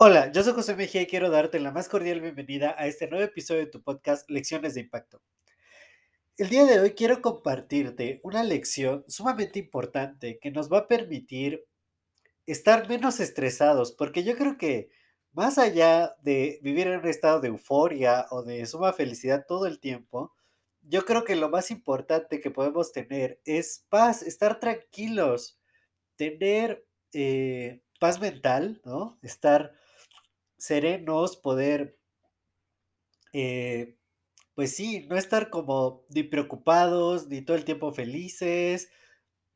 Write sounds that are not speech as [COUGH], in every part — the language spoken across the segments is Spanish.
Hola, yo soy José Mejía y quiero darte la más cordial bienvenida a este nuevo episodio de tu podcast Lecciones de Impacto. El día de hoy quiero compartirte una lección sumamente importante que nos va a permitir estar menos estresados, porque yo creo que más allá de vivir en un estado de euforia o de suma felicidad todo el tiempo, yo creo que lo más importante que podemos tener es paz, estar tranquilos, tener eh, paz mental, ¿no? Estar serenos, poder, eh, pues sí, no estar como ni preocupados, ni todo el tiempo felices,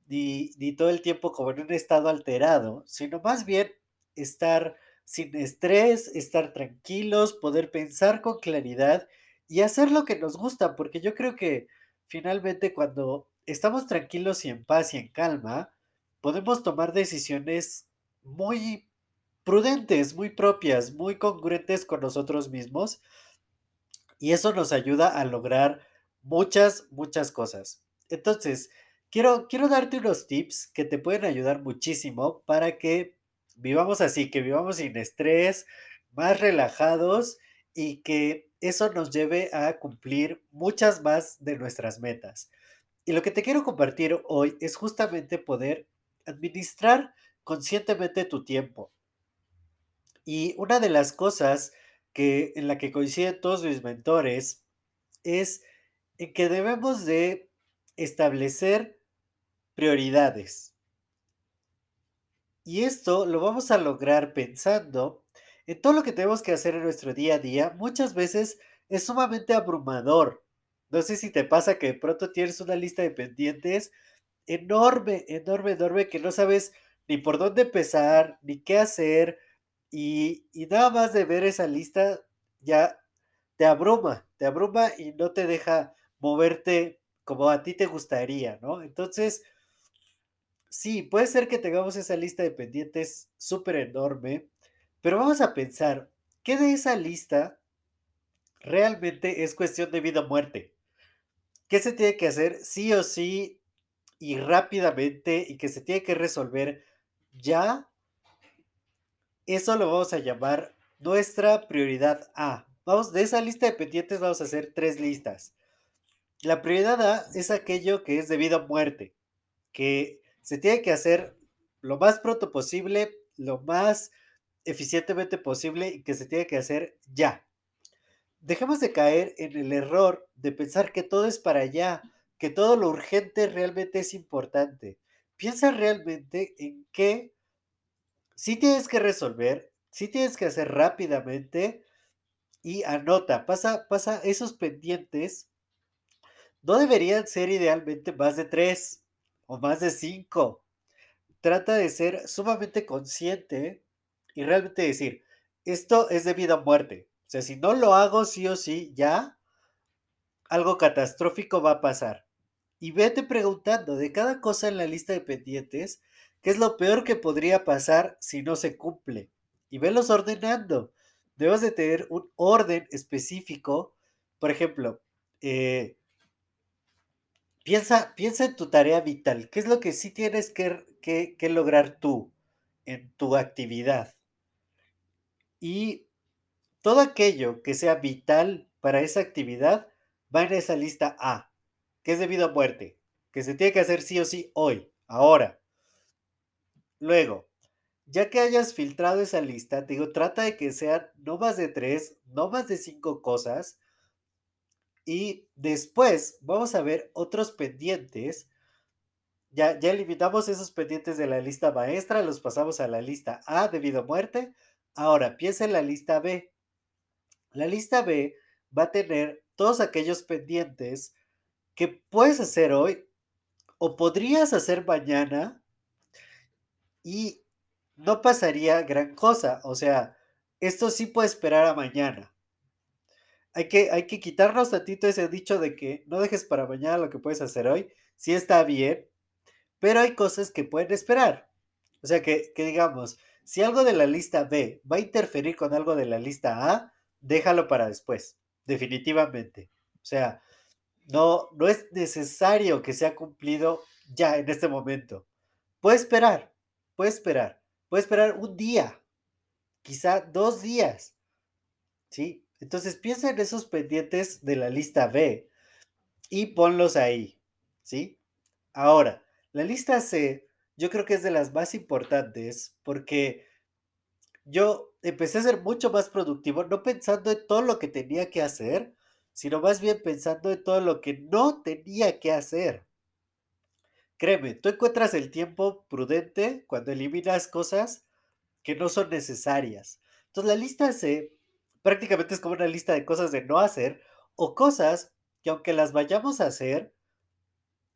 ni, ni todo el tiempo como en un estado alterado, sino más bien estar sin estrés, estar tranquilos, poder pensar con claridad y hacer lo que nos gusta, porque yo creo que finalmente cuando estamos tranquilos y en paz y en calma, podemos tomar decisiones muy prudentes, muy propias, muy congruentes con nosotros mismos. Y eso nos ayuda a lograr muchas, muchas cosas. Entonces, quiero, quiero darte unos tips que te pueden ayudar muchísimo para que vivamos así, que vivamos sin estrés, más relajados y que eso nos lleve a cumplir muchas más de nuestras metas. Y lo que te quiero compartir hoy es justamente poder administrar conscientemente tu tiempo. Y una de las cosas que en la que coinciden todos mis mentores es en que debemos de establecer prioridades. Y esto lo vamos a lograr pensando en todo lo que tenemos que hacer en nuestro día a día. Muchas veces es sumamente abrumador. No sé si te pasa que de pronto tienes una lista de pendientes enorme, enorme, enorme, que no sabes ni por dónde empezar, ni qué hacer, y, nada más de ver esa lista ya te abruma, te abruma y no te deja moverte como a ti te gustaría, ¿no? Entonces, sí, puede ser que tengamos esa lista de pendientes súper enorme, pero vamos a pensar, ¿qué de esa lista realmente es cuestión de vida o muerte? ¿Qué se tiene que hacer sí o sí y rápidamente y que se tiene que resolver ya eso lo vamos a llamar nuestra prioridad A. Vamos, de esa lista de pendientes vamos a hacer tres listas. La prioridad A es aquello que es debido a muerte, que se tiene que hacer lo más pronto posible, lo más eficientemente posible y que se tiene que hacer ya. Dejemos de caer en el error de pensar que todo es para allá, que todo lo urgente realmente es importante. Piensa realmente en qué si tienes que resolver, si tienes que hacer rápidamente y anota, pasa, pasa esos pendientes. No deberían ser idealmente más de tres o más de cinco. Trata de ser sumamente consciente y realmente decir, esto es debido a muerte. O sea, si no lo hago sí o sí, ya algo catastrófico va a pasar. Y vete preguntando de cada cosa en la lista de pendientes, ¿Qué es lo peor que podría pasar si no se cumple? Y velos ordenando. Debes de tener un orden específico. Por ejemplo, eh, piensa, piensa en tu tarea vital. ¿Qué es lo que sí tienes que, que lograr tú en tu actividad? Y todo aquello que sea vital para esa actividad va en esa lista A, que es debido a muerte, que se tiene que hacer sí o sí hoy, ahora. Luego, ya que hayas filtrado esa lista, te digo, trata de que sean no más de tres, no más de cinco cosas. Y después vamos a ver otros pendientes. Ya, ya eliminamos esos pendientes de la lista maestra, los pasamos a la lista A debido a muerte. Ahora, piensa en la lista B. La lista B va a tener todos aquellos pendientes que puedes hacer hoy o podrías hacer mañana y no pasaría gran cosa. O sea, esto sí puede esperar a mañana. Hay que, hay que quitarnos tantito ese dicho de que no dejes para mañana lo que puedes hacer hoy. Sí está bien, pero hay cosas que pueden esperar. O sea, que, que digamos, si algo de la lista B va a interferir con algo de la lista A, déjalo para después, definitivamente. O sea, no, no es necesario que sea cumplido ya en este momento. Puede esperar, puede esperar, puede esperar un día, quizá dos días, ¿sí? Entonces piensa en esos pendientes de la lista B y ponlos ahí, ¿sí? Ahora, la lista C yo creo que es de las más importantes porque yo empecé a ser mucho más productivo, no pensando en todo lo que tenía que hacer, sino más bien pensando en todo lo que no tenía que hacer. Créeme, tú encuentras el tiempo prudente cuando eliminas cosas que no son necesarias. Entonces la lista C prácticamente es como una lista de cosas de no hacer o cosas que aunque las vayamos a hacer,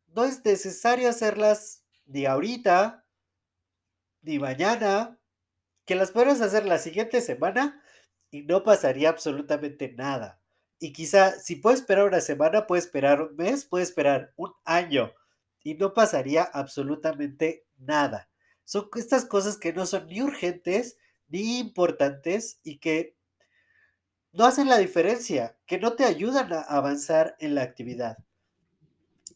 no es necesario hacerlas ni ahorita, ni mañana, que las puedas hacer la siguiente semana y no pasaría absolutamente nada. Y quizá si puedes esperar una semana, puede esperar un mes, puede esperar un año y no pasaría absolutamente nada. Son estas cosas que no son ni urgentes ni importantes y que no hacen la diferencia, que no te ayudan a avanzar en la actividad.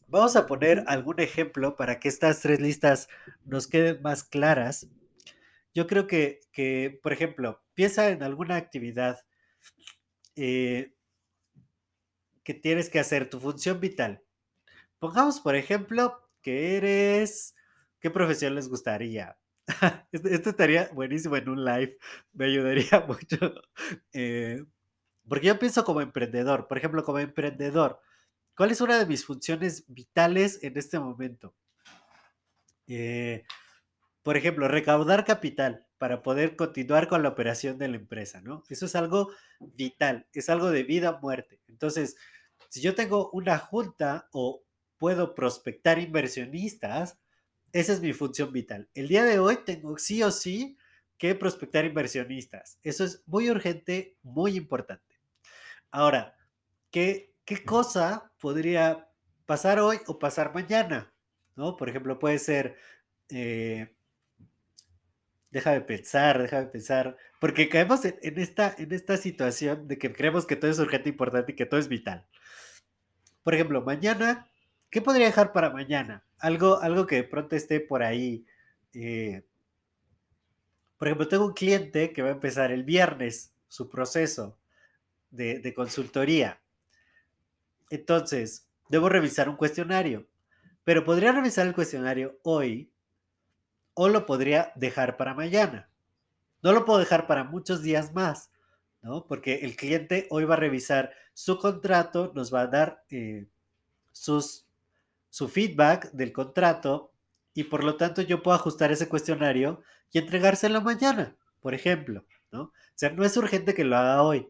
Vamos a poner algún ejemplo para que estas tres listas nos queden más claras. Yo creo que, que por ejemplo, piensa en alguna actividad eh, que tienes que hacer, tu función vital. Pongamos, por ejemplo, que eres... ¿Qué profesión les gustaría? [LAUGHS] Esto, estaría buenísimo en un live, me ayudaría [LAUGHS] mucho. Eh, porque yo pienso como emprendedor, por ejemplo, como emprendedor, ¿cuál es una de mis funciones vitales en este momento? Eh, por ejemplo, recaudar capital para poder continuar con la operación de la empresa, ¿no? Eso es algo vital, es algo de vida o muerte. Entonces, si yo tengo una junta o puedo prospectar inversionistas, esa es mi función vital. El día de hoy tengo sí o sí que prospectar inversionistas. Eso es muy urgente, muy importante. Ahora, ¿qué, qué cosa podría pasar hoy o pasar mañana? ¿No? Por ejemplo, puede ser eh, Deja de pensar, deja de pensar, porque caemos en, esta, en esta situación de que creemos que todo es urgente, importante y que todo es vital. Por ejemplo, mañana, ¿qué podría dejar para mañana? Algo, algo que de pronto esté por ahí. Eh, por ejemplo, tengo un cliente que va a empezar el viernes su proceso de, de consultoría. Entonces, debo revisar un cuestionario, pero podría revisar el cuestionario hoy o lo podría dejar para mañana. No lo puedo dejar para muchos días más, ¿no? Porque el cliente hoy va a revisar su contrato, nos va a dar eh, su feedback del contrato y por lo tanto yo puedo ajustar ese cuestionario y entregárselo mañana, por ejemplo, ¿no? O sea, no es urgente que lo haga hoy.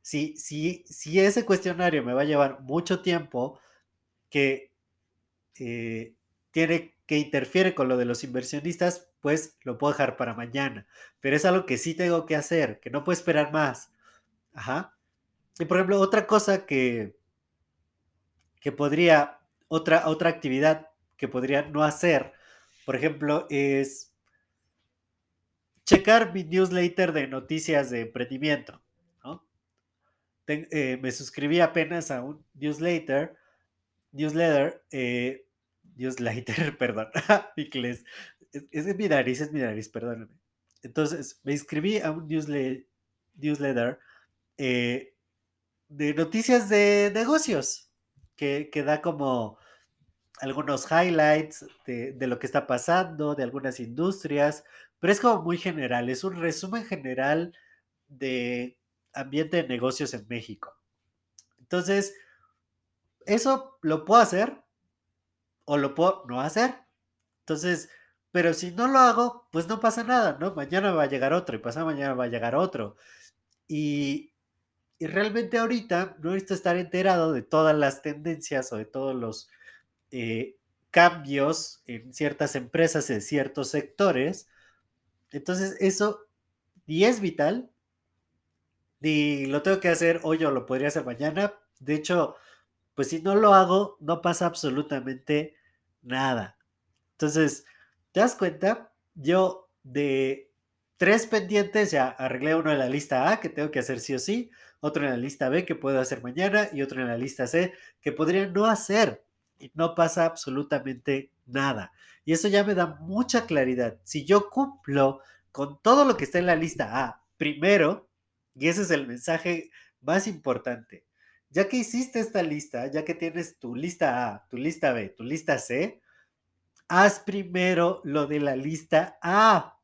Si, si, si ese cuestionario me va a llevar mucho tiempo, que eh, tiene que interfiere con lo de los inversionistas, pues lo puedo dejar para mañana. Pero es algo que sí tengo que hacer, que no puedo esperar más. Ajá. Y por ejemplo, otra cosa que, que podría, otra, otra actividad que podría no hacer, por ejemplo, es checar mi newsletter de noticias de emprendimiento. Eh, me suscribí apenas a un newsletter, newsletter eh, newsletter, [LAUGHS] perdón, [LAUGHS] Es, es, mi nariz, es mi nariz, perdóname. Entonces, me inscribí a un newsletter, eh, de noticias de negocios, que, que, da como algunos highlights de, de, lo que está pasando, de algunas industrias, pero es como muy general, es un resumen general de ambiente de negocios en México. Entonces, eso lo puedo hacer, o lo puedo no hacer. Entonces, pero si no lo hago, pues no pasa nada, ¿no? Mañana va a llegar otro y pasado mañana va a llegar otro. Y, y realmente ahorita no necesito estar enterado de todas las tendencias o de todos los eh, cambios en ciertas empresas, en ciertos sectores. Entonces, eso ni es vital, ni lo tengo que hacer hoy o lo podría hacer mañana. De hecho, pues si no lo hago, no pasa absolutamente nada. Entonces, ¿te das cuenta? Yo de tres pendientes ya arreglé uno en la lista A que tengo que hacer sí o sí, otro en la lista B que puedo hacer mañana y otro en la lista C que podría no hacer y no pasa absolutamente nada. Y eso ya me da mucha claridad. Si yo cumplo con todo lo que está en la lista A primero, y ese es el mensaje más importante, ya que hiciste esta lista, ya que tienes tu lista A, tu lista B, tu lista C, haz primero lo de la lista A.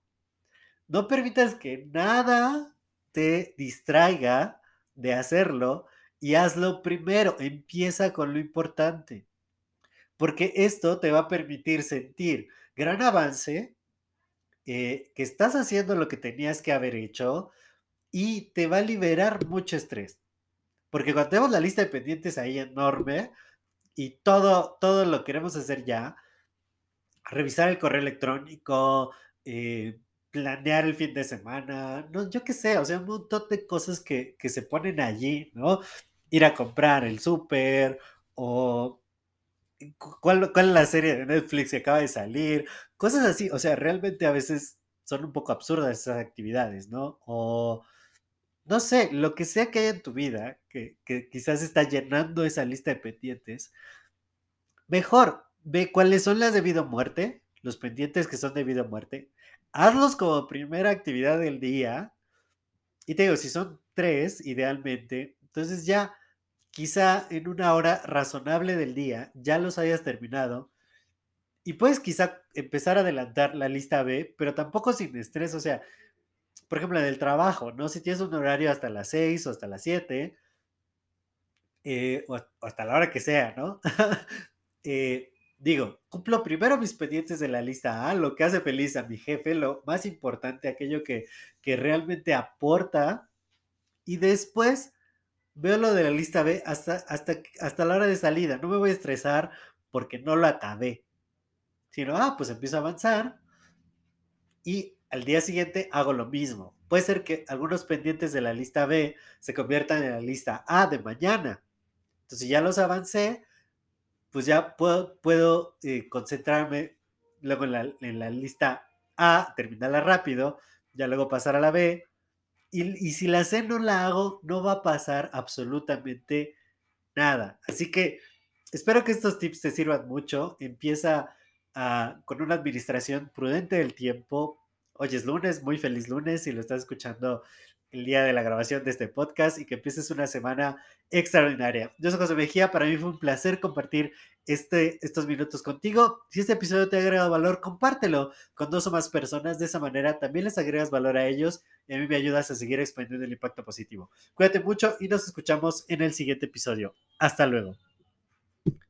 No permitas que nada te distraiga de hacerlo y hazlo primero. Empieza con lo importante. Porque esto te va a permitir sentir gran avance, eh, que estás haciendo lo que tenías que haber hecho y te va a liberar mucho estrés. Porque cuando tenemos la lista de pendientes ahí enorme y todo, todo lo queremos hacer ya, revisar el correo electrónico, eh, planear el fin de semana, no, yo qué sé, o sea, un montón de cosas que, que se ponen allí, ¿no? Ir a comprar el súper o ¿cuál, cuál es la serie de Netflix que acaba de salir, cosas así, o sea, realmente a veces son un poco absurdas esas actividades, ¿no? O no sé, lo que sea que haya en tu vida, que, quizás está llenando esa lista de pendientes, mejor ve cuáles son las debido a muerte, los pendientes que son debido a muerte, hazlos como primera actividad del día. Y te digo, si son tres, idealmente, entonces ya quizá en una hora razonable del día ya los hayas terminado. Y puedes quizá empezar a adelantar la lista B, pero tampoco sin estrés. O sea, por ejemplo, en el trabajo, ¿no? Si tienes un horario hasta las 6 o hasta las 7, eh, o, hasta la hora que sea, ¿no? [LAUGHS] Eh, digo, cumplo primero mis pendientes de la lista A, lo que hace feliz a mi jefe, lo más importante, aquello que, que realmente aporta, y después veo lo de la lista B hasta, hasta, hasta la hora de salida. No me voy a estresar porque no lo acabé. Sino, ah, pues empiezo a avanzar y al día siguiente hago lo mismo. Puede ser que algunos pendientes de la lista B se conviertan en la lista A de mañana. Entonces, si ya los avancé, pues ya puedo, eh, concentrarme luego en la, lista A, terminarla rápido, ya luego pasar a la B. Y, si la C no la hago, no va a pasar absolutamente nada. Así que espero que estos tips te sirvan mucho. Empieza a, con una administración prudente del tiempo. Hoy es lunes, muy feliz lunes si lo estás escuchando el día de la grabación de este podcast y que empieces una semana extraordinaria. Yo soy José Mejía, para mí fue un placer compartir este, estos minutos contigo. Si este episodio te ha agregado valor, compártelo con dos o más personas. De esa manera también les agregas valor a ellos y a mí me ayudas a seguir expandiendo el impacto positivo. Cuídate mucho y nos escuchamos en el siguiente episodio. Hasta luego.